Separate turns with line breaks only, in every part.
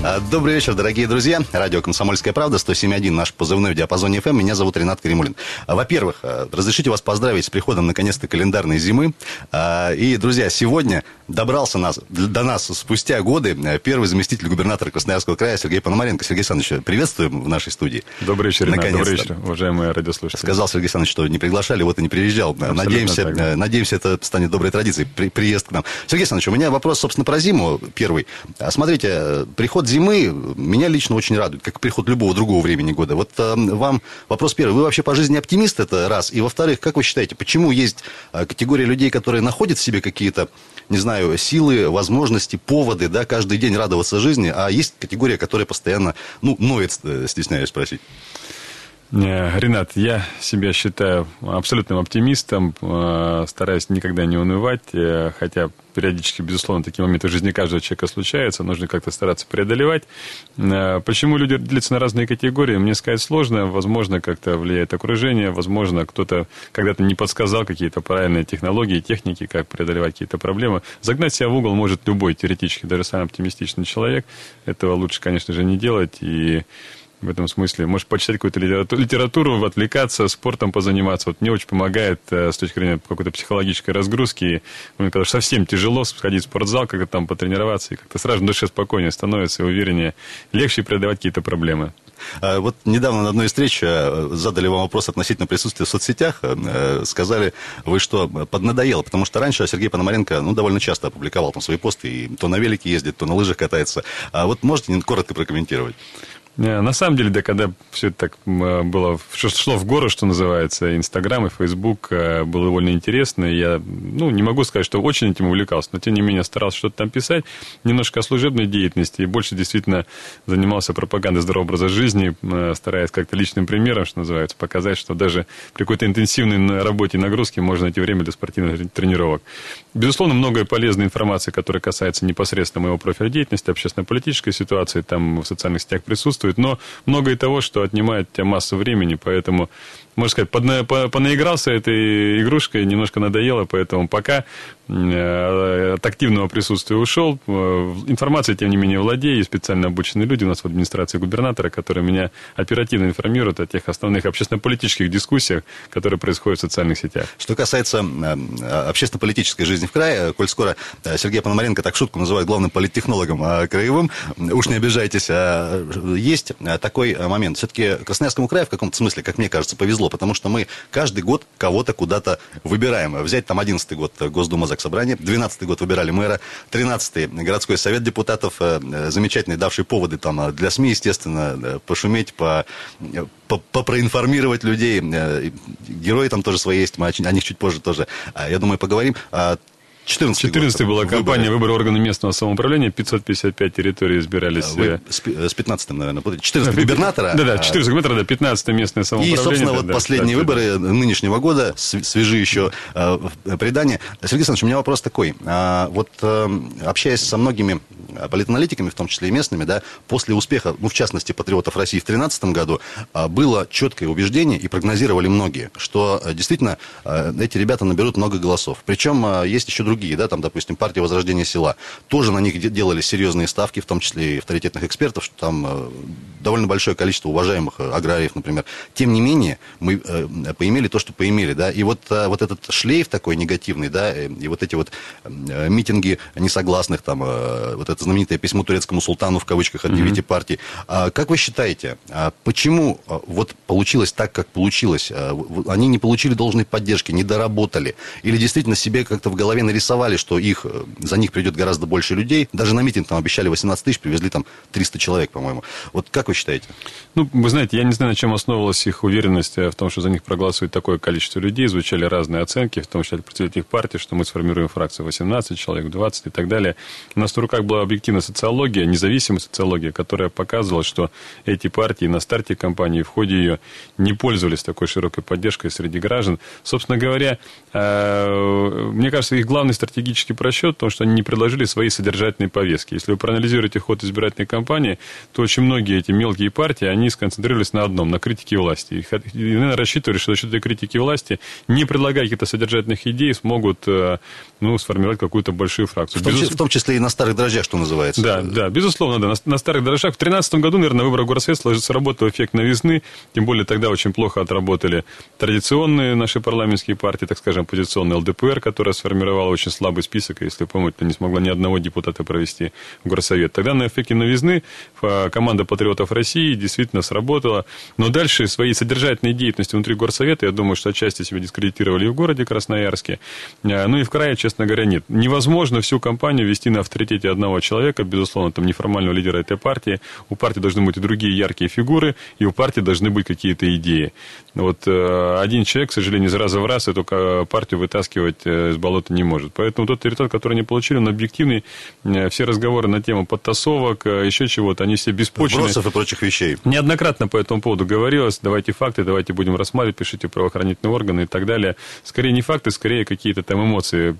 А, добрый вечер, дорогие друзья. Радио «Комсомольская правда», 107.1, наш позывной в диапазоне FM. Меня зовут Ренат Каримулин. А, во-первых, а, разрешите вас поздравить с приходом, наконец-то, календарной зимы. И, друзья, сегодня добрался нас, до нас спустя годы первый заместитель губернатора Красноярского края Сергей Пономаренко. Сергей Александрович, приветствуем в нашей студии.
Добрый вечер, Ренат. Добрый вечер, уважаемые радиослушатели.
Сказал Сергей Александрович, что не приглашали, вот и не приезжал. надеемся, надеемся, это станет доброй традицией, при, приезд к нам. Сергей Александрович, у меня вопрос, собственно, про зиму первый. Смотрите, приход зимы меня лично очень радует, как приход любого другого времени года. Вот э, вам вопрос первый. Вы вообще по жизни оптимист, это раз. И во-вторых, как вы считаете, почему есть э, категория людей, которые находят в себе какие-то, не знаю, силы, возможности, поводы, да, каждый день радоваться жизни, а есть категория, которая постоянно, ну, ноет, э, стесняюсь спросить.
Э, Ренат, я себя считаю абсолютным оптимистом, э, стараюсь никогда не унывать, э, хотя периодически, безусловно, такие моменты в жизни каждого человека случаются, нужно как-то стараться преодолевать. Почему люди делятся на разные категории, мне сказать сложно, возможно, как-то влияет окружение, возможно, кто-то когда-то не подсказал какие-то правильные технологии, техники, как преодолевать какие-то проблемы. Загнать себя в угол может любой, теоретически, даже самый оптимистичный человек. Этого лучше, конечно же, не делать, и в этом смысле. Можешь почитать какую-то литературу, отвлекаться, спортом позаниматься. Вот мне очень помогает э, с точки зрения какой-то психологической разгрузки. Мне когда совсем тяжело сходить в спортзал, как-то там потренироваться, и как-то сразу душе спокойнее становится, и увереннее, легче преодолевать какие-то проблемы.
А, вот недавно на одной из встреч э, задали вам вопрос относительно присутствия в соцсетях. Э, сказали вы, что поднадоело, потому что раньше Сергей Пономаренко ну, довольно часто опубликовал там свои посты, и то на велике ездит, то на лыжах катается. А вот можете коротко прокомментировать?
На самом деле, да, когда все это так э, было, шло в гору, что называется, Инстаграм и Фейсбук э, было довольно интересно. Я, ну, не могу сказать, что очень этим увлекался, но, тем не менее, старался что-то там писать. Немножко о служебной деятельности и больше действительно занимался пропагандой здорового образа жизни, э, стараясь как-то личным примером, что называется, показать, что даже при какой-то интенсивной работе и нагрузке можно найти время для спортивных тренировок. Безусловно, многое полезной информации, которая касается непосредственно моего профиля деятельности, общественно-политической ситуации, там в социальных сетях присутствует присутствует, но многое того, что отнимает у тебя массу времени, поэтому можно сказать, подна, по, понаигрался этой игрушкой, немножко надоело, поэтому пока от активного присутствия ушел. Э, информацией, тем не менее, владею. Специально обученные люди у нас в администрации губернатора, которые меня оперативно информируют о тех основных общественно-политических дискуссиях, которые происходят в социальных сетях.
Что касается э, общественно-политической жизни в крае, коль скоро Сергей Пономаренко так шутку называют главным политтехнологом краевым, уж не обижайтесь, а есть такой момент. Все-таки Красноярскому краю в каком-то смысле, как мне кажется, повезло потому что мы каждый год кого-то куда-то выбираем. Взять там 11 год Госдума Заксобрания, 12 год выбирали мэра, 13 городской совет депутатов, э, замечательный, давший поводы там э, для СМИ, естественно, э, пошуметь, по, по, по проинформировать людей. Герои там тоже свои есть, мы о них чуть позже тоже, я думаю, поговорим.
14 14 была кампания выбора органов местного самоуправления, 555 территорий избирались. Вы
э, с, с 15 наверное, 14 губернатора.
Да, да, 14 губернатора, да, 15 местное самоуправление.
И, собственно,
да,
вот да, последние да, выборы да. нынешнего года, свежи еще э, предания. Сергей Александрович, у меня вопрос такой. А, вот э, общаясь со многими политаналитиками, в том числе и местными, да, после успеха, ну, в частности, патриотов России в 2013 году, а, было четкое убеждение, и прогнозировали многие, что действительно эти ребята наберут много голосов. Причем есть еще другие другие, да, там, допустим, партия Возрождения села, тоже на них делали серьезные ставки, в том числе и авторитетных экспертов, что там э, довольно большое количество уважаемых э, аграриев, например. Тем не менее, мы э, поимели то, что поимели, да, и вот, вот этот шлейф такой негативный, да, и вот эти вот митинги несогласных, там, вот это знаменитое письмо турецкому султану, в кавычках, от девяти mm-hmm. партий. А, как вы считаете, а почему вот получилось так, как получилось? Они не получили должной поддержки, не доработали? Или действительно себе как-то в голове нарисовали рисовали, что их, э, за них придет гораздо больше людей. Даже на митинг там обещали 18 тысяч, привезли там 300 человек, по-моему. Вот как вы считаете?
Ну, вы знаете, я не знаю, на чем основывалась их уверенность в том, что за них проголосует такое количество людей. Звучали разные оценки, в том числе от представителей партии, что мы сформируем фракцию 18 человек, 20 и так далее. У нас в руках была объективная социология, независимая социология, которая показывала, что эти партии на старте кампании, в ходе ее, не пользовались такой широкой поддержкой среди граждан. Собственно говоря, э, мне кажется, их главный стратегический просчет в том, что они не предложили свои содержательные повестки. Если вы проанализируете ход избирательной кампании, то очень многие эти мелкие партии, они сконцентрировались на одном, на критике власти. И, наверное, рассчитывали, что за счет этой критики власти, не предлагая каких-то содержательных идей, смогут э, ну, сформировать какую-то большую фракцию.
В том, Безус... в том числе и на старых дрожжах, что называется.
Да, да, безусловно, да. На, на старых дрожжах. В 2013 году, наверное, на выборах горсвет сработал эффект новизны, тем более тогда очень плохо отработали традиционные наши парламентские партии, так скажем, оппозиционный ЛДПР, которая сформировала очень слабый список, если помните, не смогла ни одного депутата провести в горсовет. Тогда на эффекте новизны а, команда патриотов России действительно сработала, но дальше своей содержательной деятельности внутри горсовета, я думаю, что отчасти себя дискредитировали и в городе Красноярске, а, ну и в крае, честно говоря, нет. Невозможно всю кампанию вести на авторитете одного человека, безусловно, там неформального лидера этой партии. У партии должны быть и другие яркие фигуры, и у партии должны быть какие-то идеи. Вот э, один человек, к сожалению, из раза в раз эту партию вытаскивать э, из болота не может. Поэтому тот результат, который они получили, он объективный. Э, все разговоры на тему подтасовок, еще чего-то, они все беспочвенные.
Сбросов и прочих вещей.
Неоднократно по этому поводу говорилось. Давайте факты, давайте будем рассматривать, пишите правоохранительные органы и так далее. Скорее не факты, скорее какие-то там эмоции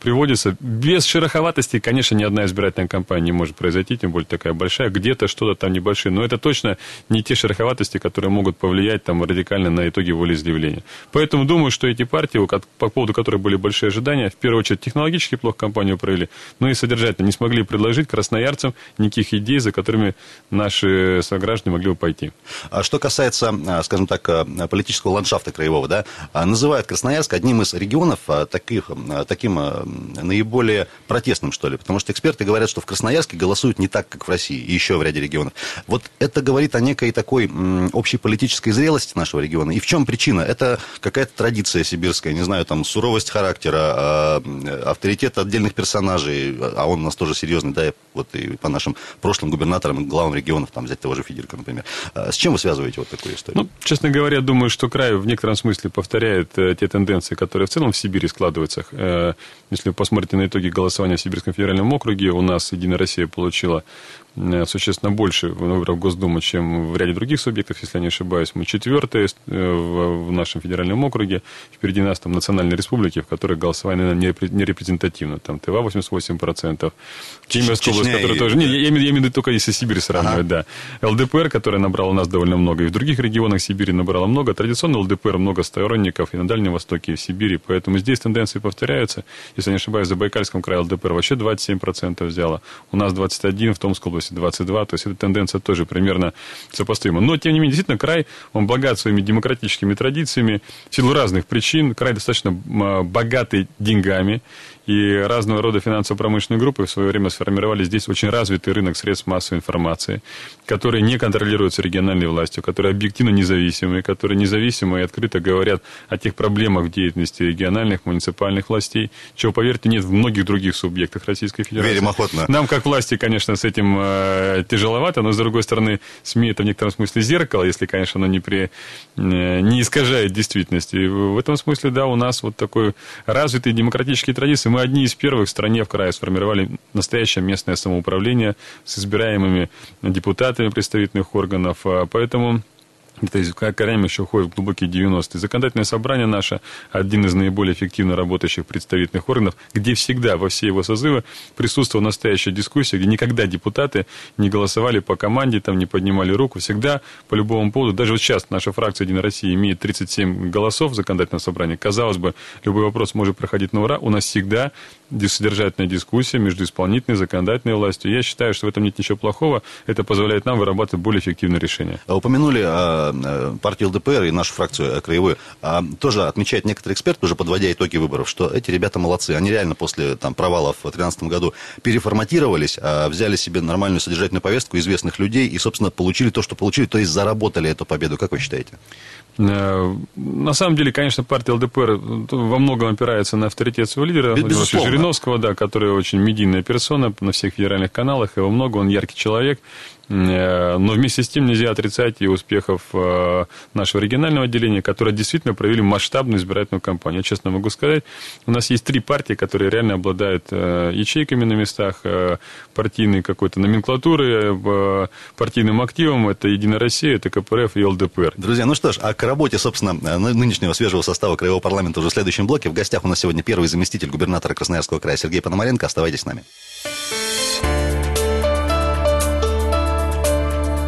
приводятся. Без шероховатости, конечно, ни одна избирательная кампания не может произойти, тем более такая большая. Где-то что-то там небольшое. Но это точно не те шероховатости, которые могут повлиять там радикально на итоги волеизъявления. Поэтому думаю, что эти партии, по поводу которых были большие ожидания, в первую очередь технологически плохо компанию провели, но и содержательно не смогли предложить красноярцам никаких идей, за которыми наши сограждане могли бы пойти.
А что касается, а, скажем так, а, политического ландшафта краевого, да, а, называют Красноярск одним из регионов таких, таким наиболее протестным, что ли, потому что эксперты говорят, что в Красноярске голосуют не так, как в России и еще в ряде регионов. Вот это говорит о некой такой общей политической зрелости нашего региона. И в чем причина? Это какая-то традиция сибирская, не знаю, там, суровость характера, авторитет отдельных персонажей, а он у нас тоже серьезный, да, вот и по нашим прошлым губернаторам главам регионов, там, взять того же Федерика, например. С чем вы связываете вот такую историю?
Ну, честно говоря, думаю, что край в некотором смысле повторяет э, те тенденции, которые в целом в Сибири складываются. Э, если вы посмотрите на итоги голосования в Сибирском федеральном округе, у нас Единая Россия получила Э, существенно больше выборов Госдумы, чем в ряде других субъектов, если я не ошибаюсь. Мы четвертые э, в нашем федеральном округе. Впереди нас там национальные республики, в которых голосование, наверное, не репрезентативно. Там Тыва 88%, Кемеровская область, которая тоже... Не, я, я имею в виду только если Сибирь сравнивать, ага. да. ЛДПР, которая набрала у нас довольно много, и в других регионах Сибири набрала много. Традиционно ЛДПР много сторонников и на Дальнем Востоке, и в Сибири. Поэтому здесь тенденции повторяются. Если я не ошибаюсь, в Забайкальском крае ЛДПР вообще 27% взяла. У нас 21% в Томской области 22, то есть эта тенденция тоже примерно сопоставима. Но, тем не менее, действительно, край, он богат своими демократическими традициями, в силу разных причин, край достаточно богатый деньгами, и разного рода финансово-промышленные группы в свое время сформировали здесь очень развитый рынок средств массовой информации, которые не контролируются региональной властью, которые объективно независимые, которые независимо и открыто говорят о тех проблемах в деятельности региональных, муниципальных властей, чего, поверьте, нет в многих других субъектах Российской Федерации.
Верим охотно.
Нам, как власти, конечно, с этим э, тяжеловато, но, с другой стороны, СМИ это в некотором смысле зеркало, если, конечно, оно не, при, э, не искажает действительности. И в этом смысле, да, у нас вот такой развитый демократический традиции. Мы одни из первых в стране в крае сформировали настоящее местное самоуправление с избираемыми депутатами представительных органов. А поэтому это из корнями еще уходит в глубокие 90-е. Законодательное собрание наше один из наиболее эффективно работающих представительных органов, где всегда во все его созывы присутствовала настоящая дискуссия, где никогда депутаты не голосовали по команде, там не поднимали руку, всегда по любому поводу. Даже вот сейчас наша фракция «Единая Россия» имеет 37 голосов в законодательном собрании. Казалось бы, любой вопрос может проходить на ура. У нас всегда содержательная дискуссия между исполнительной и законодательной властью. Я считаю, что в этом нет ничего плохого. Это позволяет нам вырабатывать более эффективные решения.
А упомянули э, партию ЛДПР и нашу фракцию э, краевую. А, тоже отмечает некоторые эксперты, уже подводя итоги выборов, что эти ребята молодцы. Они реально после там, провалов в 2013 году переформатировались, а, взяли себе нормальную содержательную повестку известных людей и, собственно, получили то, что получили, то есть заработали эту победу. Как вы считаете?
Э, на самом деле, конечно, партия ЛДПР во многом опирается на авторитет своего лидера, Жириновского, да, который очень медийная персона на всех федеральных каналах, его много, он яркий человек. Но вместе с тем нельзя отрицать и успехов нашего регионального отделения, которое действительно провели масштабную избирательную кампанию. Я честно могу сказать, у нас есть три партии, которые реально обладают ячейками на местах, партийной какой-то номенклатуры, партийным активом. Это «Единая Россия», это КПРФ и ЛДПР.
Друзья, ну что ж, а к работе, собственно, нынешнего свежего состава Краевого парламента уже в следующем блоке. В гостях у нас сегодня первый заместитель губернатора Красноярского края Сергей Пономаренко. Оставайтесь с нами.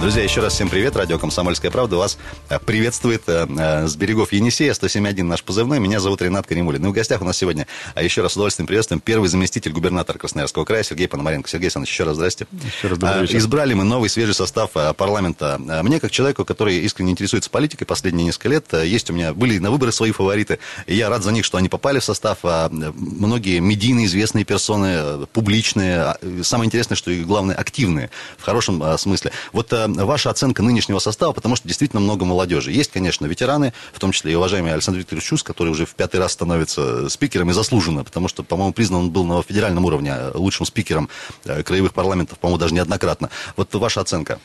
Друзья, еще раз всем привет. Радио «Комсомольская правда» вас э, приветствует э, э, с берегов Енисея, 107.1 наш позывной. Меня зовут Ренат Каримулин. И в гостях у нас сегодня, а еще раз с удовольствием приветствуем, первый заместитель губернатора Красноярского края Сергей Пономаренко. Сергей Александрович, еще раз здрасте.
Еще раз добрый вечер.
Избрали мы новый свежий состав парламента. Мне, как человеку, который искренне интересуется политикой последние несколько лет, есть у меня, были на выборы свои фавориты. И я рад за них, что они попали в состав. А, многие медийные известные персоны, публичные. А, самое интересное, что и главное, активные в хорошем смысле. Вот ваша оценка нынешнего состава, потому что действительно много молодежи. Есть, конечно, ветераны, в том числе и уважаемый Александр Викторович Чус, который уже в пятый раз становится спикером и заслуженно, потому что, по-моему, признан он был на федеральном уровне лучшим спикером э, краевых парламентов, по-моему, даже неоднократно. Вот ваша оценка.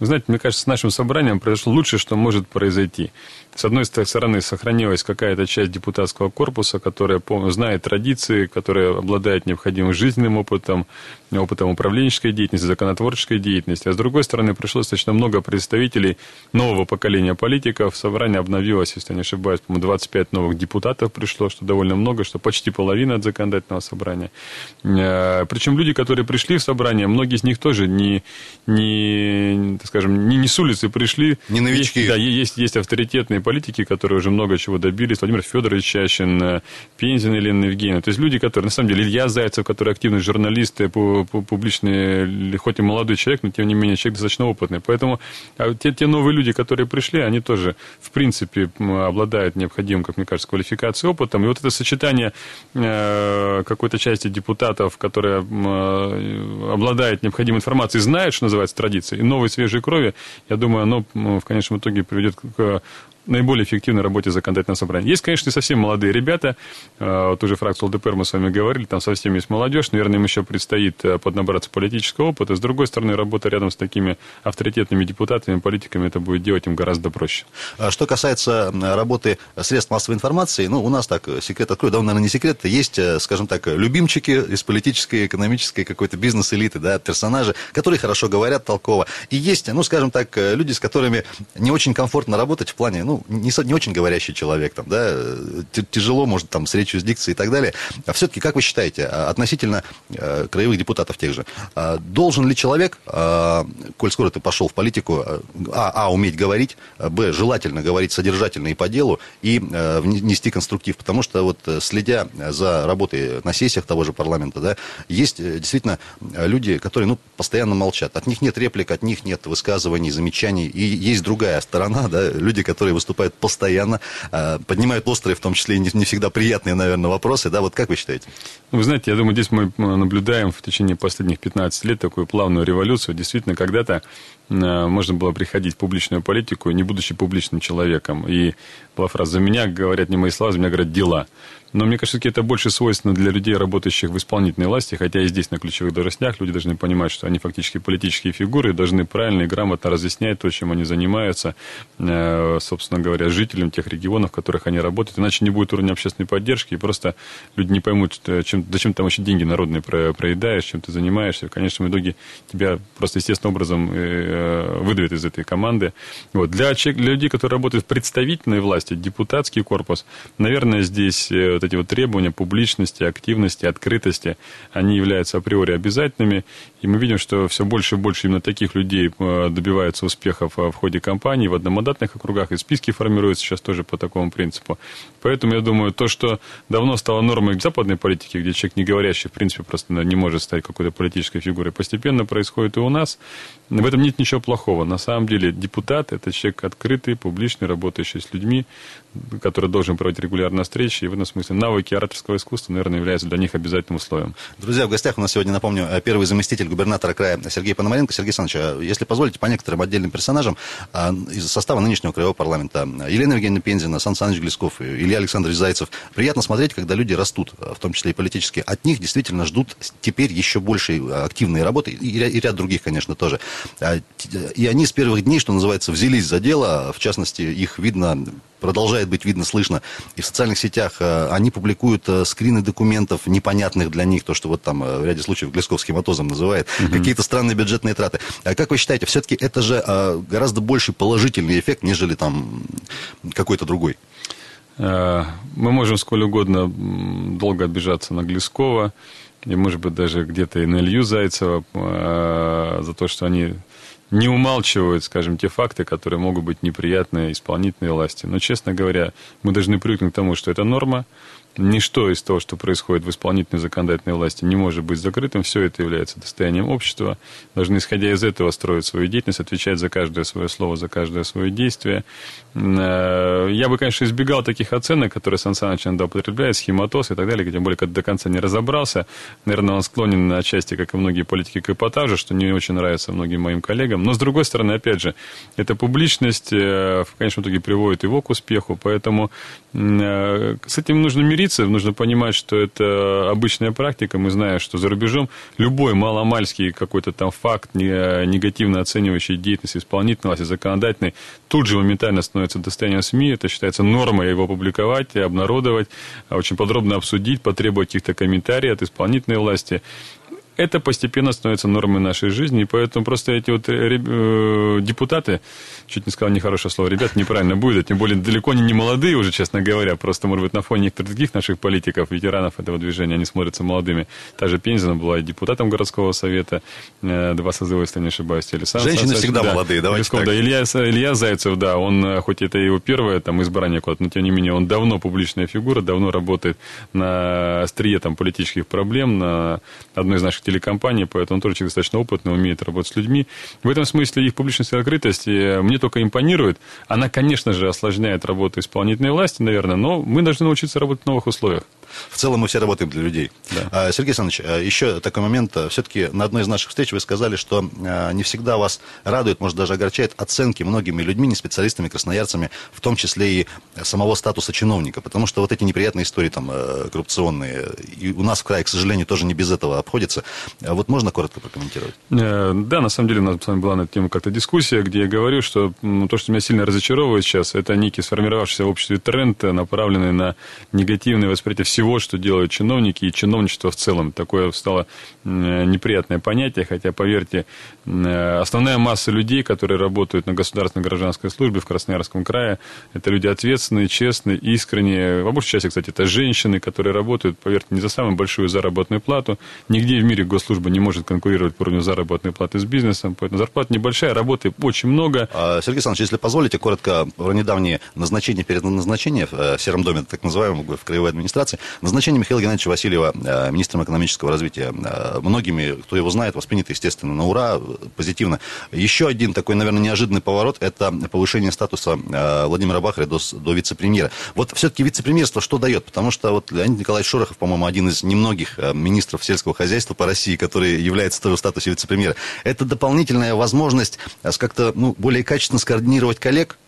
Вы знаете, мне кажется, с нашим собранием произошло лучшее, что может произойти. С одной стороны, сохранилась какая-то часть депутатского корпуса, которая знает традиции, которая обладает необходимым жизненным опытом, опытом управленческой деятельности, законотворческой деятельности. А с другой стороны, пришло достаточно много представителей нового поколения политиков. Собрание обновилось, если я не ошибаюсь, по-моему, 25 новых депутатов пришло, что довольно много, что почти половина от законодательного собрания. Э, Причем люди, которые пришли в собрание, многие из них тоже не, не скажем, не, не с улицы пришли.
Не новички.
Есть, да, есть, есть авторитетные политики, которые уже много чего добились. Владимир Федорович Чащин, э, Пензин Елена Евгеньевна. То есть люди, которые, на самом деле, Илья Зайцев, который активный журналист, публичный, хоть и молодой человек, но тем не менее человек достаточно опытный. Поэтому а те, те новые люди, которые пришли, они тоже, в принципе, обладают необходимым, как мне кажется, квалификацией, опытом. И вот это сочетание э, какой-то части депутатов, которые э, обладают необходимой информацией, знают, что называется традиция, и новой свежей крови, я думаю, оно в конечном итоге приведет к наиболее эффективной работе законодательного собрания. Есть, конечно, и совсем молодые ребята. Э, вот уже фракцию ЛДПР мы с вами говорили, там совсем есть молодежь. Наверное, им еще предстоит э, поднабраться политического опыта. С другой стороны, работа рядом с такими авторитетными депутатами, политиками, это будет делать им гораздо проще.
А что касается работы средств массовой информации, ну, у нас так, секрет открою, да, наверное, не секрет, есть, э, скажем так, любимчики из политической, экономической какой-то бизнес-элиты, да, персонажи, которые хорошо говорят толково. И есть, ну, скажем так, люди, с которыми не очень комфортно работать в плане, ну, не, не очень говорящий человек, там, да, тяжело, может, там, с речью, с дикцией и так далее. А все-таки, как вы считаете, а, относительно э, краевых депутатов тех же, э, должен ли человек, э, коль скоро ты пошел в политику, э, а, а, уметь говорить, б, желательно говорить содержательно и по делу, и э, нести конструктив, потому что вот э, следя за работой на сессиях того же парламента, да, есть э, действительно люди, которые, ну, постоянно молчат, от них нет реплик, от них нет высказываний, замечаний, и есть другая сторона, да, люди, которые выступают постоянно, э, поднимают острые, в том числе не, не всегда приятные, наверное, вопросы. Да, вот как вы считаете?
Вы знаете, я думаю, здесь мы наблюдаем в течение последних 15 лет такую плавную революцию. Действительно, когда-то можно было приходить в публичную политику, не будучи публичным человеком. И была фраза «За меня говорят не мои слова, за меня говорят дела». Но мне кажется, это больше свойственно для людей, работающих в исполнительной власти, хотя и здесь на ключевых должностях люди должны понимать, что они фактически политические фигуры и должны правильно и грамотно разъяснять то, чем они занимаются, э, собственно говоря, жителям тех регионов, в которых они работают. Иначе не будет уровня общественной поддержки, и просто люди не поймут, чем, зачем там вообще деньги народные проедаешь, чем ты занимаешься. В конечном итоге тебя просто естественным образом э, выдавят из этой команды. Вот. Для, для людей, которые работают в представительной власти, депутатский корпус, наверное, здесь э, вот эти вот требования публичности, активности, открытости, они являются априори обязательными. И мы видим, что все больше и больше именно таких людей э, добиваются успехов в ходе кампании, в одномандатных округах, и списки формируются сейчас тоже по такому принципу. Поэтому я думаю, то, что давно стало нормой в западной политике, где человек не говорящий, в принципе, просто не может стать какой-то политической фигурой, постепенно происходит и у нас. В этом нет ничего плохого. На самом деле депутат – это человек открытый, публичный, работающий с людьми, который должен проводить регулярно встречи. И в этом смысле навыки ораторского искусства, наверное, являются для них обязательным условием.
Друзья, в гостях у нас сегодня, напомню, первый заместитель губернатора края Сергей Пономаренко. Сергей Александрович, а если позволите, по некоторым отдельным персонажам а, из состава нынешнего краевого парламента. Елена Евгеньевна Пензина, Сан Саныч Глесков, Илья Александрович Зайцев. Приятно смотреть, когда люди растут, в том числе и политически. От них действительно ждут теперь еще большей активной работы, и ряд других, конечно, тоже. А, и они с первых дней, что называется, взялись за дело, в частности, их видно продолжает быть видно, слышно. И в социальных сетях э, они публикуют э, скрины документов, непонятных для них, то, что вот там э, в ряде случаев Глесков схематозом называет, угу. какие-то странные бюджетные траты. А как вы считаете, все-таки это же гораздо больше положительный эффект, нежели там какой-то другой?
Мы можем сколь угодно долго обижаться на Глескова, и, может быть, даже где-то и на Илью Зайцева за то, что они не умалчивают, скажем, те факты, которые могут быть неприятны исполнительной власти. Но, честно говоря, мы должны привыкнуть к тому, что это норма, Ничто из того, что происходит в исполнительной законодательной власти, не может быть закрытым. Все это является достоянием общества. Должны, исходя из этого, строить свою деятельность, отвечать за каждое свое слово, за каждое свое действие. Э, я бы, конечно, избегал таких оценок, которые Сан Саныч иногда употребляет, схематоз и так далее, тем более, когда до конца не разобрался. Наверное, он склонен на отчасти, как и многие политики, к эпатажу, что не очень нравится многим моим коллегам. Но, с другой стороны, опять же, эта публичность э, в конечном итоге приводит его к успеху, поэтому э, с этим нужно мириться учиться, нужно понимать, что это обычная практика. Мы знаем, что за рубежом любой маломальский какой-то там факт, негативно оценивающий деятельность исполнительной власти, законодательной, тут же моментально становится достоянием СМИ. Это считается нормой его публиковать, обнародовать, очень подробно обсудить, потребовать каких-то комментариев от исполнительной власти это постепенно становится нормой нашей жизни, и поэтому просто эти вот э, э, депутаты, чуть не сказал нехорошее слово, ребят, неправильно будет, тем более далеко не, не молодые уже, честно говоря, просто, может быть, на фоне некоторых других наших политиков, ветеранов этого движения, они смотрятся молодыми. Та же Пензина была и депутатом городского совета, э, два созыва, если не ошибаюсь, или сам.
Женщины Сан, всегда да, молодые, давайте Лесков,
так. Да, Илья, Илья Зайцев, да, он, хоть это его первое там избрание куда-то, но тем не менее, он давно публичная фигура, давно работает на острие там политических проблем, на одной из наших телекомпании, поэтому он тоже человек достаточно опытный, умеет работать с людьми. В этом смысле их публичность и открытость э, мне только импонирует. Она, конечно же, осложняет работу исполнительной власти, наверное, но мы должны научиться работать в новых условиях.
В целом мы все работаем для людей. Да. А, Сергей Александрович, а, еще такой момент. Все-таки на одной из наших встреч вы сказали, что а, не всегда вас радует, может, даже огорчает оценки многими людьми, не специалистами, красноярцами, в том числе и самого статуса чиновника. Потому что вот эти неприятные истории там коррупционные, и у нас в крае, к сожалению, тоже не без этого обходится. Вот можно коротко прокомментировать?
Э, да, на самом деле у нас с вами была на эту тему как-то дискуссия, где я говорю, что то, что меня сильно разочаровывает сейчас, это некий сформировавшийся в обществе тренд, направленный на негативное восприятие всего всего, что делают чиновники и чиновничество в целом. Такое стало неприятное понятие, хотя, поверьте, основная масса людей, которые работают на государственной гражданской службе в Красноярском крае, это люди ответственные, честные, искренние. По большей части, кстати, это женщины, которые работают, поверьте, не за самую большую заработную плату. Нигде в мире госслужба не может конкурировать по уровню заработной платы с бизнесом, поэтому зарплата небольшая, работы очень много.
А, Сергей Александрович, если позволите, коротко про недавнее назначение перед назначением в э, Сером доме, так называемом, в краевой администрации. Назначение Михаила Геннадьевича Васильева э, министром экономического развития э, многими, кто его знает, воспринято, естественно, на ура, позитивно. Еще один такой, наверное, неожиданный поворот – это повышение статуса э, Владимира Бахаря до, до вице-премьера. Вот все-таки вице-премьерство что дает? Потому что вот Леонид Николаевич Шорохов, по-моему, один из немногих министров сельского хозяйства по России, который является тоже в статусе вице-премьера. Это дополнительная возможность как-то ну, более качественно скоординировать коллег,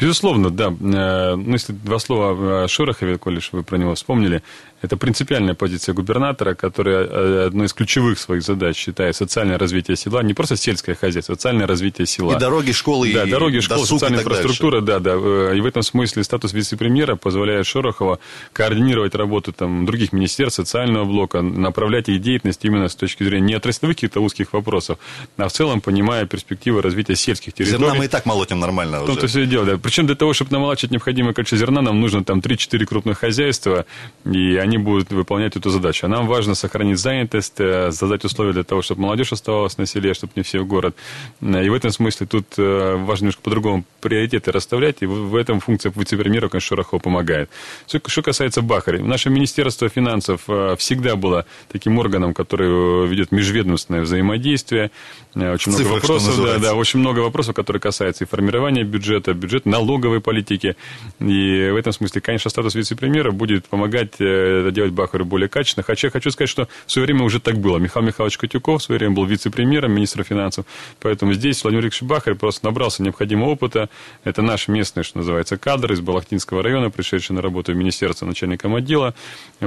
Безусловно, да. Ну, если два слова о Шорохове, коли вы про него вспомнили, это принципиальная позиция губернатора, которая э, одной из ключевых своих задач считает социальное развитие села, не просто сельское хозяйство, социальное развитие села.
И дороги, школы,
да, и дороги, школы, социальная инфраструктура, дальше. да, да. Э, и в этом смысле статус вице-премьера позволяет Шорохова координировать работу там, других министерств, социального блока, направлять их деятельность именно с точки зрения не отраслевых каких-то узких вопросов, а в целом понимая перспективы развития сельских территорий.
Зерна мы и так молотим нормально
уже. То все дело, да. Причем для того, чтобы намолачивать необходимое количество зерна, нам нужно там 3-4 крупных хозяйства, и они они будут выполнять эту задачу. А нам важно сохранить занятость, э, создать условия для того, чтобы молодежь оставалась на селе, чтобы не все в город. И в этом смысле тут э, важно немножко по-другому приоритеты расставлять, и в этом функция вице-премьера, конечно, Шорохова помогает. Что касается Бахари, наше Министерство финансов э, всегда было таким органом, который ведет межведомственное взаимодействие. Очень много вопросов, да, да, очень много вопросов, которые касаются и формирования бюджета, бюджет налоговой политики. И в этом смысле, конечно, статус вице-премьера будет помогать делать Бахарю более качественно. Хотя хочу сказать, что в свое время уже так было. Михаил Михайлович Котюков в свое время был вице-премьером, министром финансов. Поэтому здесь Владимир Ильич Бахарь просто набрался необходимого опыта. Это наш местный, что называется, кадр из Балахтинского района, пришедший на работу в министерство начальником отдела,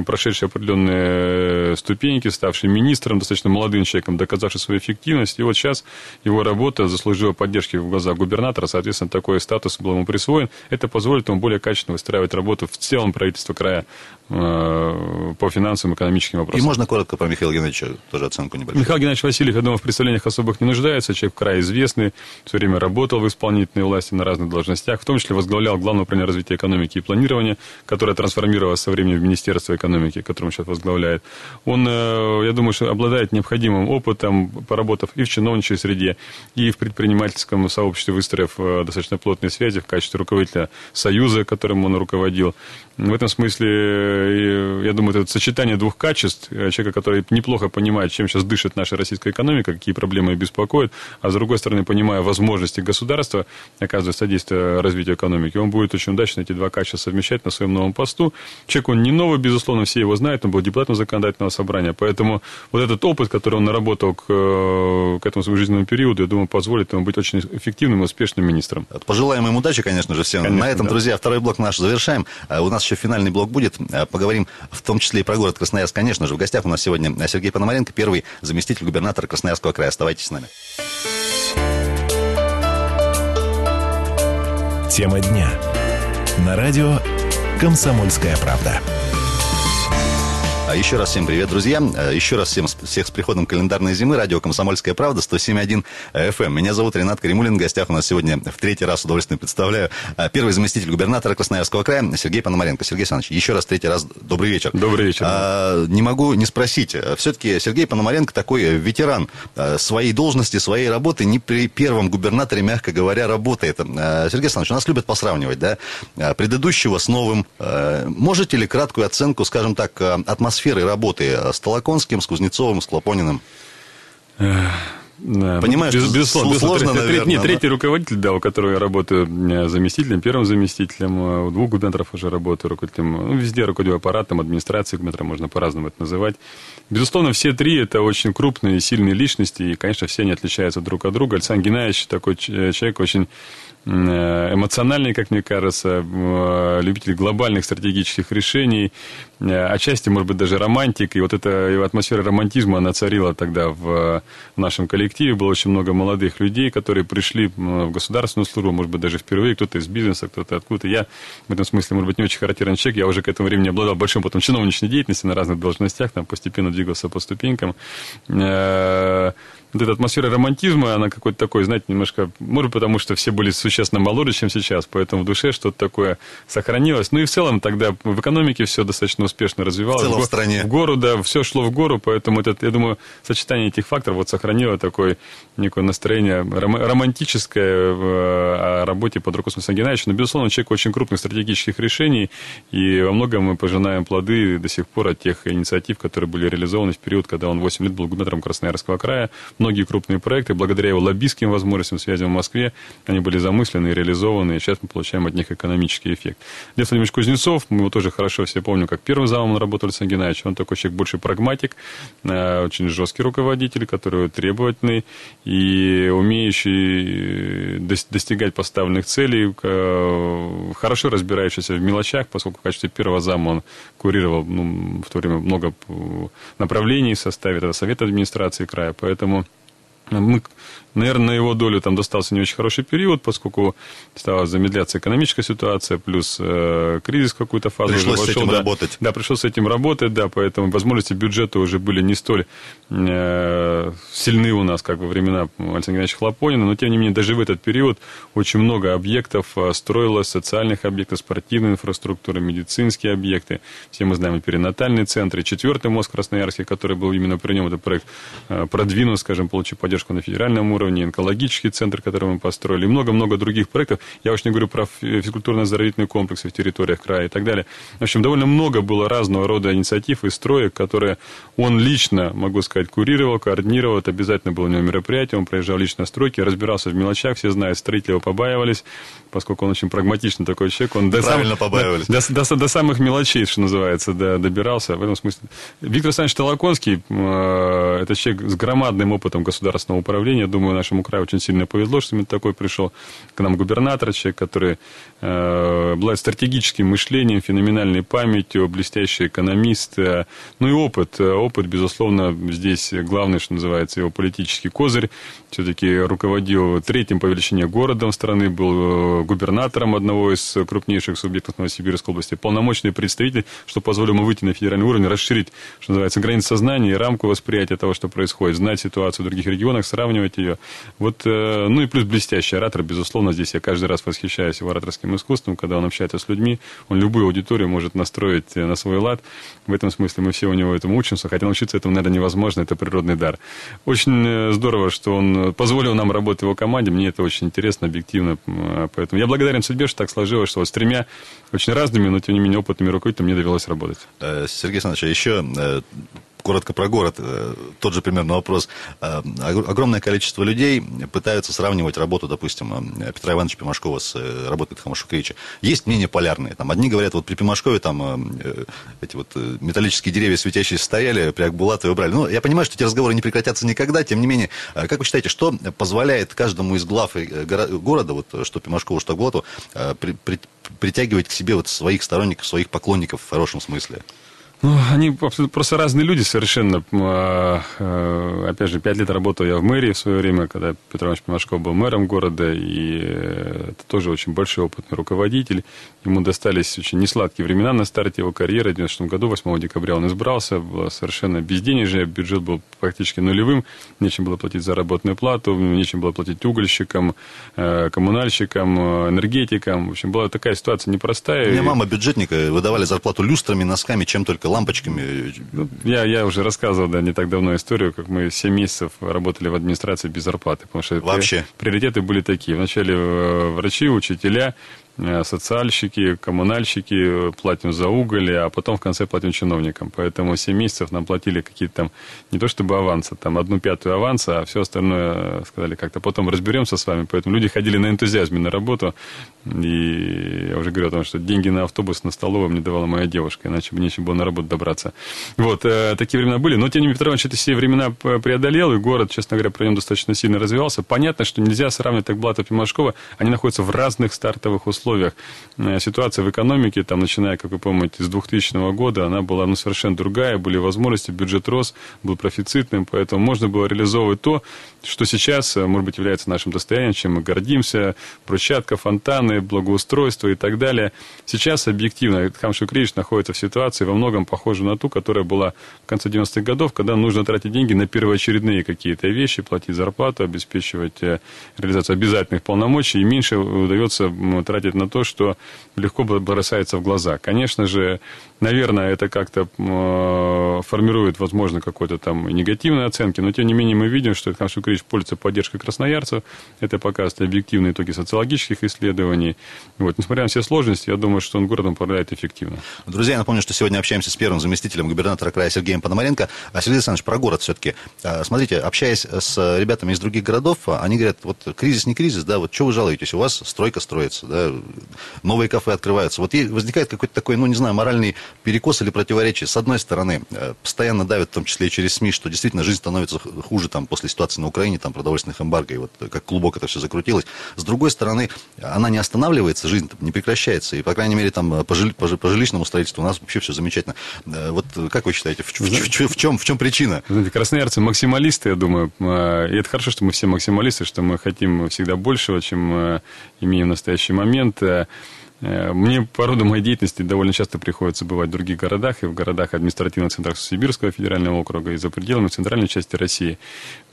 прошедший определенные ступеньки, ставший министром, достаточно молодым человеком, доказавший свою эффективность. И вот сейчас его работа заслужила поддержки в глазах губернатора, соответственно, такой статус был ему присвоен. Это позволит ему более качественно выстраивать работу в целом правительства края э, по финансовым и экономическим вопросам.
И можно коротко про Михаила Геннадьевича тоже оценку небольшую?
Михаил Геннадьевич Васильев, я думаю, в представлениях особых не нуждается. Человек в крае известный, все время работал в исполнительной власти на разных должностях, в том числе возглавлял Главное управление развития экономики и планирования, которое трансформировалось со временем в Министерство экономики, которое он сейчас возглавляет. Он, э, я думаю, что обладает необходимым опытом, поработав и в чиновничьей среде, и в предпринимательском сообществе, выстроив э, достаточно плотные связи в качестве руководителя Союза, которым он руководил. В этом смысле, э, я думаю, это сочетание двух качеств. Э, человека, который неплохо понимает, чем сейчас дышит наша российская экономика, какие проблемы беспокоят, а с другой стороны, понимая возможности государства, оказывая содействие развитию экономики, он будет очень удачно эти два качества совмещать на своем новом посту. Человек, он не новый, безусловно, все его знают, он был депутатом законодательного собрания, поэтому вот этот опыт, который он наработал к, э, к этому своему жизненному периоду, я думаю, позволит ему быть очень эффективным и успешным министром.
Пожелаем им удачи, конечно же, всем. Конечно, на этом, да. друзья, второй блок наш завершаем. У нас еще финальный блок будет. Поговорим в том числе и про город Красноярск, конечно же. В гостях у нас сегодня Сергей Пономаренко, первый заместитель губернатора Красноярского края. Оставайтесь с нами.
Тема дня. На радио «Комсомольская правда».
А еще раз всем привет, друзья. А еще раз всем всех с приходом календарной зимы. Радио «Комсомольская правда», 107.1 FM. Меня зовут Ренат Каримулин. В гостях у нас сегодня в третий раз удовольственно представляю а, первый заместитель губернатора Красноярского края Сергей Пономаренко. Сергей Александрович, еще раз третий раз добрый вечер.
Добрый вечер. А,
не могу не спросить. Все-таки Сергей Пономаренко такой ветеран своей должности, своей работы. Не при первом губернаторе, мягко говоря, работает. Сергей Александрович, у нас любят посравнивать, да? Предыдущего с новым. Можете ли краткую оценку, скажем так, атмосферы сферой работы с Толоконским, с Кузнецовым, с Клопониным?
Да, Понимаешь, без, безусловно, сложно, безусловно. Наверное, нет, да? третий руководитель, да, у которого я работаю э, заместителем, первым заместителем, э, у двух губернаторов уже работаю руководителем, ну, везде руководю аппаратом, администрацией губернатора, можно по-разному это называть. Безусловно, все три это очень крупные, сильные личности, и, конечно, все они отличаются друг от друга. Александр Геннадьевич такой э, человек очень Э, эмоциональный, как мне кажется, э, любитель глобальных стратегических решений, э, отчасти, может быть, даже романтик. И вот эта атмосфера романтизма, она царила тогда в нашем коллективе. Было очень много молодых людей, которые пришли в государственную службу, может быть, даже впервые, кто-то из бизнеса, кто-то откуда-то. Я в этом смысле, может быть, не очень характерный человек. Я уже к этому времени обладал большим потом чиновничной деятельности на разных должностях, там постепенно двигался по ступенькам вот эта атмосфера романтизма, она какой-то такой, знаете, немножко, может, потому что все были существенно моложе, чем сейчас, поэтому в душе что-то такое сохранилось. Ну и в целом тогда в экономике все достаточно успешно развивалось. В
целом в, стране.
В гору, да, все шло в гору, поэтому этот, я думаю, сочетание этих факторов вот сохранило такое некое настроение ром- романтическое в, о работе под руководством Геннадьевича. Но, безусловно, человек очень крупных стратегических решений, и во многом мы пожинаем плоды до сих пор от тех инициатив, которые были реализованы в период, когда он 8 лет был губернатором Красноярского края многие крупные проекты, благодаря его лоббистским возможностям, связям в Москве, они были замыслены и реализованы, и сейчас мы получаем от них экономический эффект. Лев Владимирович Кузнецов, мы его тоже хорошо все помним, как первым замом работал Александр Геннадьевич, он такой человек больше прагматик, э, очень жесткий руководитель, который требовательный и умеющий э, достигать поставленных целей, э, хорошо разбирающийся в мелочах, поскольку в качестве первого зама он курировал ну, в то время много направлений в составе Совета администрации края, поэтому мы Наверное, на его долю там достался не очень хороший период, поскольку стала замедляться экономическая ситуация, плюс э, кризис какую-то фазу
пришлось
уже
вошел. с этим
да,
работать.
Да, пришлось с этим работать, да, поэтому возможности бюджета уже были не столь э, сильны у нас, как во времена Александра Геннадьевича Хлопонина, но тем не менее даже в этот период очень много объектов э, строилось, социальных объектов, спортивной инфраструктуры, медицинские объекты. Все мы знаем перинатальные центры. Четвертый мост Красноярский, который был именно при нем, этот проект э, продвинут, скажем, получил поддержку поддержку на федеральном уровне, онкологический центр, который мы построили, и много-много других проектов. Я не говорю про физкультурно-оздоровительные комплексы в территориях края и так далее. В общем, довольно много было разного рода инициатив и строек, которые он лично, могу сказать, курировал, координировал. Это обязательно было у него мероприятие. Он проезжал лично стройки, разбирался в мелочах. Все знают, строители его побаивались, поскольку он очень прагматичный такой человек. Он
Правильно до побаивались.
До, до, до, до самых мелочей, что называется, до, добирался. В этом смысле. Виктор Александрович Толоконский, э, это человек с громадным опытом государственного управления. Думаю, нашему краю очень сильно повезло, что именно такой пришел к нам губернатор, человек, который э, обладает стратегическим мышлением, феноменальной памятью, блестящий экономист. Э, ну и опыт. Э, опыт, безусловно, здесь главный, что называется, его политический козырь. Все-таки руководил третьим по величине городом страны, был э, губернатором одного из крупнейших субъектов Новосибирской области, полномочный представитель, что позволило ему выйти на федеральный уровень, расширить, что называется, границы сознания и рамку восприятия того, что происходит, знать ситуацию в других регионах, сравнивать ее. Вот, ну и плюс блестящий оратор, безусловно, здесь я каждый раз восхищаюсь его ораторским искусством, когда он общается с людьми, он любую аудиторию может настроить на свой лад. В этом смысле мы все у него этому учимся, хотя научиться этому, наверное, невозможно, это природный дар. Очень э, здорово, что он позволил нам работать в его команде, мне это очень интересно, объективно, поэтому я благодарен судьбе, что так сложилось, что вот с тремя очень разными, но тем не менее опытными руководителями мне довелось работать.
Э, Сергей Александрович, а еще э, коротко про город, э, тот же примерно вопрос. Э, огромное количество людей пытаются сравнивать работу, допустим, э, Петра Ивановича Пимашкова с работой Тхама Шукрича. Есть мнения полярные. Там, одни говорят, вот при Пимашкове там эти вот металлические деревья светящиеся стояли, при Акбулатове брали. Ну, я понимаю, что эти разговоры не прекратятся никогда, тем не менее, как вы считаете, что позволяет каждому из глав города, вот что Пимашкову, что Акбулату, при, при, притягивать к себе вот своих сторонников, своих поклонников в хорошем смысле?
Ну, они просто разные люди совершенно. А, а, опять же, пять лет работал я в мэрии в свое время, когда Петр Иванович Пимашков был мэром города, и это тоже очень большой опытный руководитель. Ему достались очень несладкие времена на старте его карьеры. В 1996 году, 8 декабря он избрался, было совершенно безденежье, бюджет был практически нулевым, нечем было платить заработную плату, нечем было платить угольщикам, э, коммунальщикам, энергетикам. В общем, была такая ситуация непростая.
У меня мама бюджетника, выдавали зарплату люстрами, носками, чем только лампочками.
Ну, я, я уже рассказывал, да, не так давно историю, как мы 7 месяцев работали в администрации без зарплаты. Потому что
Вообще?
приоритеты были такие. Вначале э, врачи, учителя, социальщики, коммунальщики, платим за уголь, а потом в конце платим чиновникам. Поэтому 7 месяцев нам платили какие-то там, не то чтобы авансы, там одну пятую аванса, а все остальное э, сказали как-то потом разберемся с вами. Поэтому люди ходили на энтузиазме на работу. И я уже говорил о том, что деньги на автобус, на столовую мне давала моя девушка, иначе бы нечем было на работу добраться. Вот, э, такие времена были. Но, тем не менее, Петр Иванович все времена преодолел, и город, честно говоря, про нем достаточно сильно развивался. Понятно, что нельзя сравнивать так Блатов и Машкова. Они находятся в разных стартовых условиях условиях э, ситуация в экономике, там, начиная, как вы помните, с 2000 года, она была ну, совершенно другая, были возможности, бюджет рос, был профицитным, поэтому можно было реализовывать то, что сейчас, э, может быть, является нашим достоянием, чем мы гордимся, брусчатка, фонтаны, благоустройство и так далее. Сейчас объективно Ильхам Шукревич находится в ситуации во многом похожей на ту, которая была в конце 90-х годов, когда нужно тратить деньги на первоочередные какие-то вещи, платить зарплату, обеспечивать э, реализацию обязательных полномочий, и меньше удается тратить на то, что легко бросается в глаза. Конечно же, наверное, это как-то э, формирует, возможно, какой-то там негативные оценки, но тем не менее мы видим, что Ильхам Шукревич Андреевич пользуется поддержкой красноярцев. Это показывает объективные итоги социологических исследований. Вот, несмотря на все сложности, я думаю, что он городом управляет эффективно.
Друзья, я напомню, что сегодня общаемся с первым заместителем губернатора края Сергеем Пономаренко. А Сергей Александрович, про город все-таки. А, смотрите, общаясь с ребятами из других городов, они говорят, вот кризис не кризис, да, вот что вы жалуетесь, у вас стройка строится, да, новые кафе открываются. Вот возникает какой-то такой, ну, не знаю, моральный перекос или противоречие. С одной стороны, э, постоянно давят, в том числе и через СМИ, что действительно жизнь становится хуже там после ситуации на Украине, Украине, там, продовольственных эмбарго, и вот как клубок это все закрутилось. С другой стороны, она не останавливается, жизнь не прекращается, и, по крайней мере, там, по, жиль, по, по жилищному строительству у нас вообще все замечательно. Вот как вы считаете, в, в, в, в, чем, в чем причина?
Знаете, красноярцы максималисты, я думаю, э, и это хорошо, что мы все максималисты, что мы хотим всегда большего, чем э, имеем в настоящий момент. Э, мне по роду моей деятельности довольно часто приходится бывать в других городах, и в городах административных центрах Сибирского федерального округа, и за пределами центральной части России.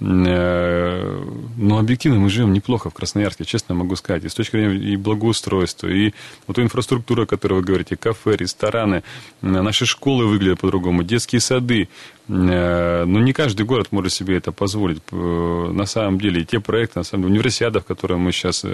Э, но объективно мы живем неплохо в Красноярске, честно могу сказать, и с точки зрения и благоустройства, и вот ту инфраструктуру, о которой вы говорите, кафе, рестораны, наши школы выглядят по-другому, детские сады, Э, но не каждый город может себе это позволить. На самом деле, и те проекты, на самом деле, универсиадов, которые мы сейчас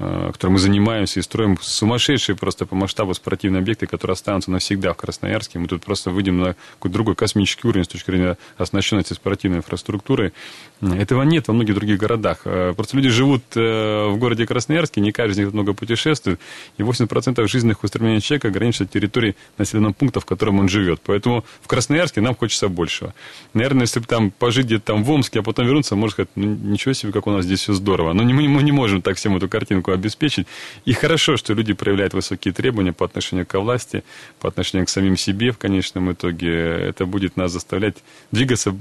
которым мы занимаемся и строим сумасшедшие просто по масштабу спортивные объекты, которые останутся навсегда в Красноярске. Мы тут просто выйдем на какой-то другой космический уровень с точки зрения оснащенности спортивной инфраструктуры. Этого нет во многих других городах. Просто люди живут в городе Красноярске, не каждый из них много путешествует, и 80% жизненных устремлений человека ограничивает территорией населенного пункта, в котором он живет. Поэтому в Красноярске нам хочется большего. Наверное, если бы там пожить где-то там в Омске, а потом вернуться, можно сказать, ну, ничего себе, как у нас здесь все здорово. Но мы не можем так всем эту картинку обеспечить. И хорошо, что люди проявляют высокие требования по отношению к власти, по отношению к самим себе в конечном итоге. Это будет нас заставлять двигаться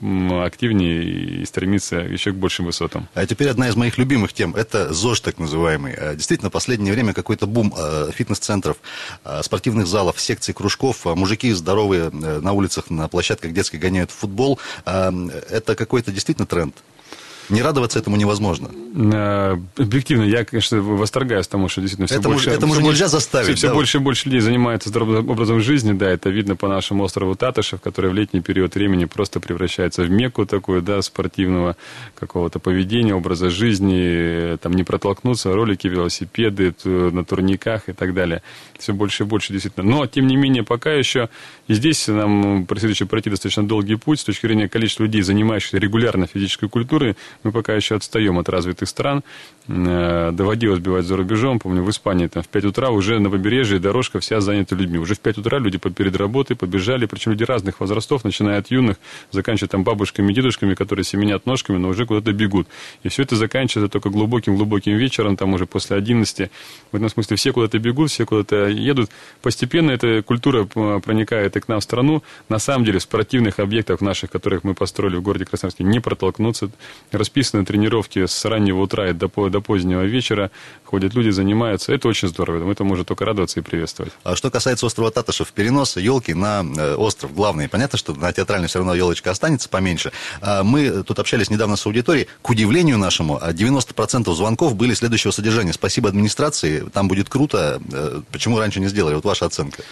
активнее и стремиться еще к большим высотам.
А теперь одна из моих любимых тем – это ЗОЖ так называемый. А, действительно, в последнее время какой-то бум а, фитнес-центров, а, спортивных залов, секций, кружков. Мужики здоровые э, на улицах, на площадках детских гоняют в футбол. Это какой-то действительно тренд? Не радоваться этому невозможно.
Э, объективно, я, конечно, восторгаюсь тому, что действительно все
это
больше...
Это уже нельзя заставить.
Все, все да? больше и больше людей занимаются здоровым образом жизни, да, это видно по нашему острову Татышев, который в летний период времени просто превращается в мекку такую, да, спортивного какого-то поведения, образа жизни, там не протолкнуться, ролики, велосипеды на турниках и так далее. Все больше и больше действительно. Но, тем не менее, пока еще и здесь нам предстоит еще пройти достаточно долгий путь с точки зрения количества людей, занимающихся регулярно физической культурой, мы пока еще отстаем от развитых стран. Э, доводилось бивать за рубежом. Помню, в Испании там, в 5 утра уже на побережье дорожка вся занята людьми. Уже в 5 утра люди перед работой побежали, причем люди разных возрастов, начиная от юных, заканчивая там бабушками, дедушками, которые семенят ножками, но уже куда-то бегут. И все это заканчивается только глубоким-глубоким вечером, там уже после 11. В этом смысле все куда-то бегут, все куда-то едут. Постепенно эта культура э, проникает и к нам в страну. На самом деле спортивных объектах наших, которых мы построили в городе Красноярске, не протолкнуться расписаны тренировки с раннего утра и до, до позднего вечера. Ходят люди, занимаются. Это очень здорово. Это может только радоваться и приветствовать.
А что касается острова Татышев, перенос елки на э, остров главный. Понятно, что на театральной все равно елочка останется поменьше. А мы тут общались недавно с аудиторией. К удивлению нашему, 90% звонков были следующего содержания. Спасибо администрации, там будет круто. Э, почему раньше не сделали? Вот ваша оценка.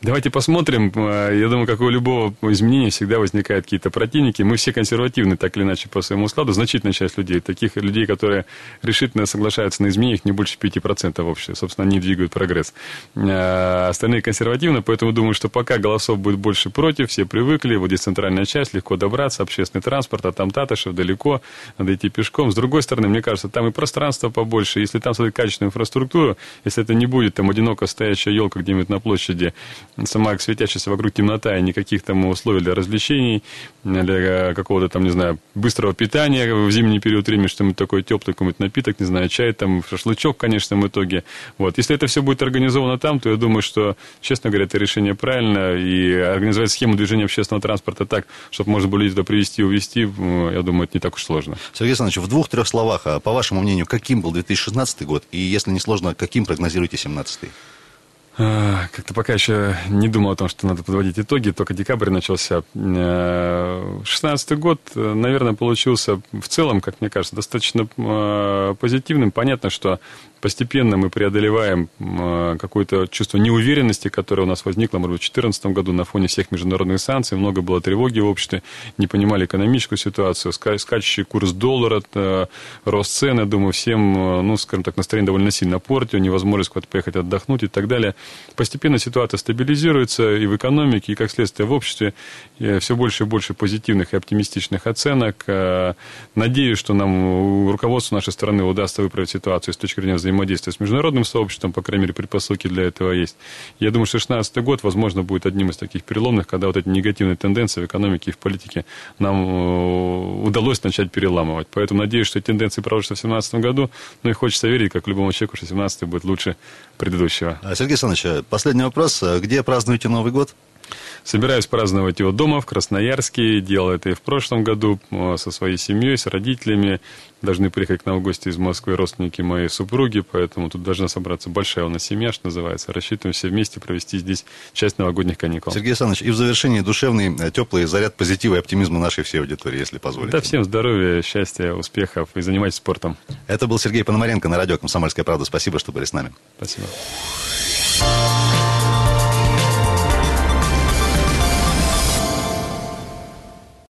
Давайте посмотрим. Э, я думаю, как у любого изменения всегда возникают какие-то противники. Мы все консервативны, так или иначе, по своему складу. Значительная часть людей, таких людей, которые решительно соглашаются на изменения, их не больше 5% в обществе. Собственно, они двигают прогресс. Э, остальные консервативны, поэтому думаю, что пока голосов будет больше против, все привыкли. Вот здесь центральная часть, легко добраться, общественный транспорт, а там Татышев далеко, надо идти пешком. С другой стороны, мне кажется, там и пространство побольше. Если там создать качественную инфраструктуру, если это не будет там одиноко стоящая елка где-нибудь на площади, сама светящаяся вокруг темнота и никаких там условий для развлечений, для какого-то там, не знаю, быстрого питания в зимний период времени, что-нибудь такой теплый какой-нибудь напиток, не знаю, чай, там, шашлычок, конечно, в итоге. Вот. Если это все будет организовано там, то я думаю, что, честно говоря, это решение правильно, и организовать схему движения общественного транспорта так, чтобы можно было людей туда привезти и увезти, я думаю, это не так уж сложно.
Сергей Александрович, в двух-трех словах, а по вашему мнению, каким был 2016 год, и если не сложно, каким прогнозируете 2017?
А, как-то пока еще не думал о том, что надо подводить итоги, только декабрь начался. 16 год, наверное, получился в целом, как мне кажется, достаточно а, позитивным. Понятно, что постепенно мы преодолеваем э, какое-то чувство неуверенности, которое у нас возникло, может быть, в 2014 году на фоне всех международных санкций. Много было тревоги в обществе, не понимали экономическую ситуацию, скачущий курс доллара, э, рост цен, я думаю, всем, э, ну, скажем так, настроение довольно сильно портил, невозможность куда-то поехать отдохнуть и так далее. Постепенно ситуация стабилизируется и в экономике, и, как следствие, в обществе. Все больше и больше позитивных и оптимистичных оценок. Надеюсь, что нам, руководству нашей страны удастся выправить ситуацию с точки зрения взаимодействия взаимодействия с международным сообществом, по крайней мере, предпосылки для этого есть. Я думаю, что 2016 год, возможно, будет одним из таких переломных, когда вот эти негативные тенденции в экономике и в политике нам э, удалось начать переламывать. Поэтому надеюсь, что тенденции продолжатся в 2017 году, ну и хочется верить, как любому человеку, что 2017 будет лучше предыдущего.
Сергей Александрович, Александрович, последний вопрос. Где празднуете Новый год?
Собираюсь праздновать его дома, в Красноярске. Делал это и в прошлом году э, со своей семьей, с родителями. Должны приехать к нам в гости из Москвы родственники моей супруги, поэтому тут должна собраться большая у нас семья, что называется. Рассчитываем все вместе провести здесь часть новогодних каникул.
Сергей Александрович, и в завершении душевный, э, теплый заряд позитива и оптимизма нашей всей аудитории, если позволите.
Да, всем здоровья, счастья, успехов и занимайтесь спортом.
Это был Сергей Пономаренко на радио «Комсомольская правда». Спасибо, что были с нами.
Спасибо.